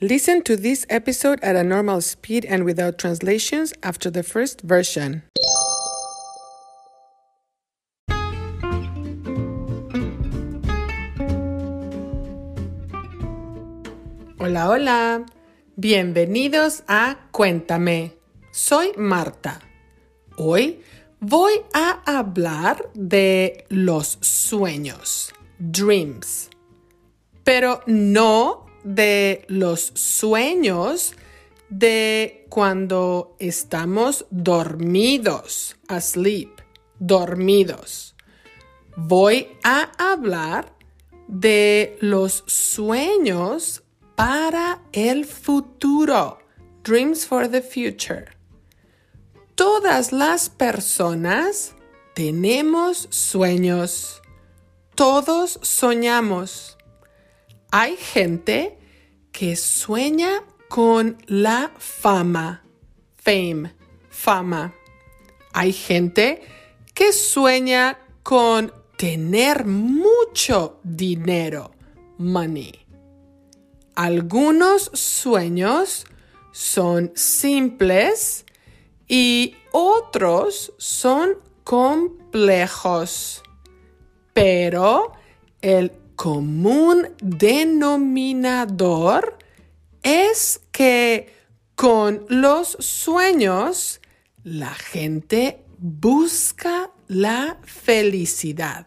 Listen to this episode at a normal speed and without translations after the first version. Hola, hola. Bienvenidos a Cuéntame. Soy Marta. Hoy voy a hablar de los sueños, dreams, pero no de los sueños de cuando estamos dormidos, asleep, dormidos. Voy a hablar de los sueños para el futuro, dreams for the future. Todas las personas tenemos sueños. Todos soñamos. Hay gente que sueña con la fama. Fame. Fama. Hay gente que sueña con tener mucho dinero. Money. Algunos sueños son simples y otros son complejos. Pero el común denominador es que con los sueños la gente busca la felicidad.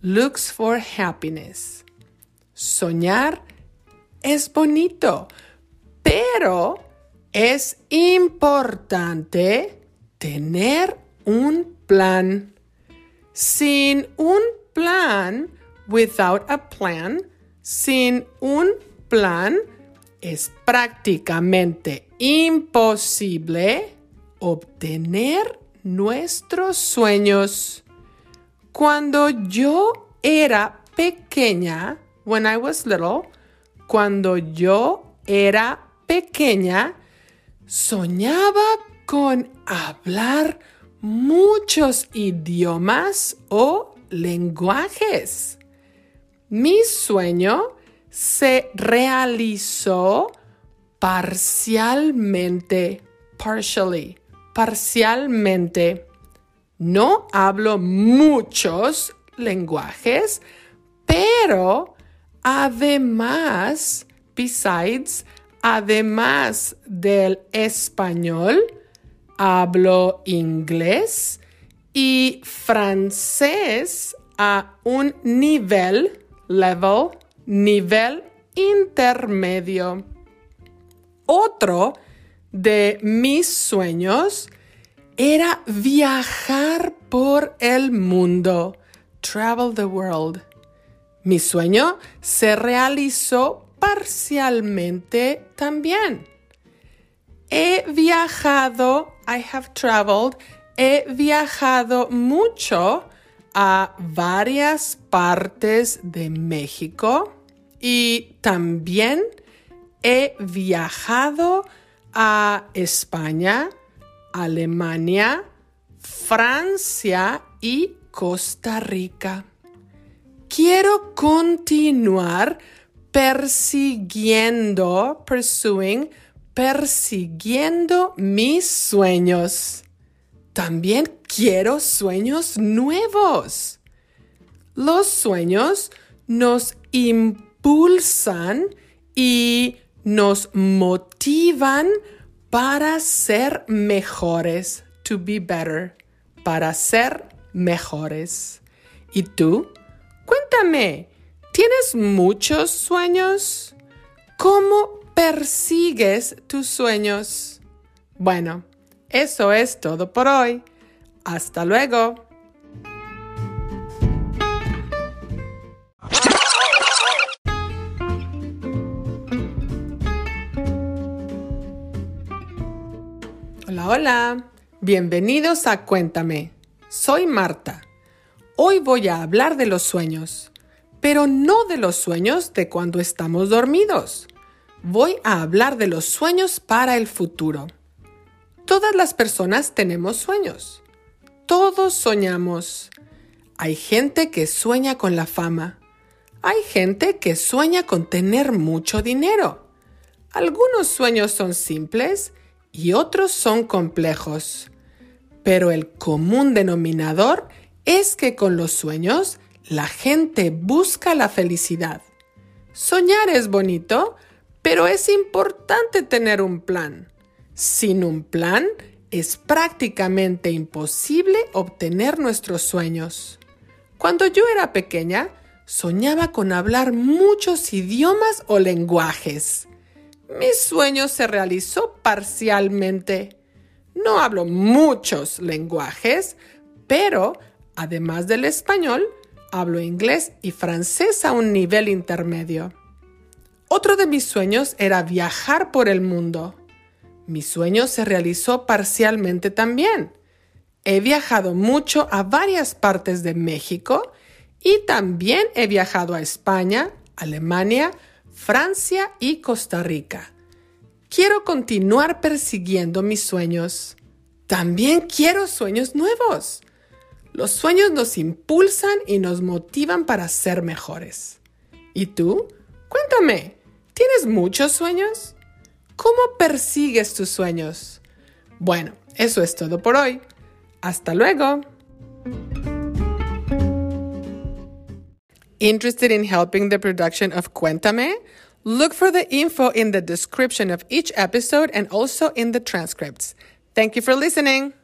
Looks for happiness. Soñar es bonito, pero es importante tener un plan. Sin un plan, without a plan, sin un plan, es prácticamente imposible obtener nuestros sueños. Cuando yo era pequeña, when I was little, cuando yo era pequeña, soñaba con hablar muchos idiomas o lenguajes. Mi sueño se realizó parcialmente, partially, parcialmente. No hablo muchos lenguajes, pero además, besides, además del español, hablo inglés y francés a un nivel, level, nivel intermedio. Otro de mis sueños era viajar por el mundo, travel the world. Mi sueño se realizó parcialmente también. He viajado, I have traveled, he viajado mucho a varias partes de México y también he viajado a España, Alemania, Francia y Costa Rica. Quiero continuar persiguiendo, pursuing, persiguiendo mis sueños. También quiero sueños nuevos. Los sueños nos impulsan y nos motivan para ser mejores, to be better, para ser mejores. ¿Y tú? Cuéntame, ¿tienes muchos sueños? ¿Cómo persigues tus sueños? Bueno, eso es todo por hoy. Hasta luego. Hola, hola. Bienvenidos a Cuéntame. Soy Marta. Hoy voy a hablar de los sueños, pero no de los sueños de cuando estamos dormidos. Voy a hablar de los sueños para el futuro. Todas las personas tenemos sueños. Todos soñamos. Hay gente que sueña con la fama. Hay gente que sueña con tener mucho dinero. Algunos sueños son simples y otros son complejos. Pero el común denominador es que con los sueños la gente busca la felicidad. Soñar es bonito, pero es importante tener un plan. Sin un plan, es prácticamente imposible obtener nuestros sueños. Cuando yo era pequeña, soñaba con hablar muchos idiomas o lenguajes. Mi sueño se realizó parcialmente. No hablo muchos lenguajes, pero además del español, hablo inglés y francés a un nivel intermedio. Otro de mis sueños era viajar por el mundo. Mi sueño se realizó parcialmente también. He viajado mucho a varias partes de México y también he viajado a España, Alemania, Francia y Costa Rica. Quiero continuar persiguiendo mis sueños. También quiero sueños nuevos. Los sueños nos impulsan y nos motivan para ser mejores. ¿Y tú? Cuéntame, ¿tienes muchos sueños? ¿Cómo persigues tus sueños? Bueno, eso es todo por hoy. Hasta luego. Interested in helping the production of Cuéntame? Look for the info in the description of each episode and also in the transcripts. Thank you for listening.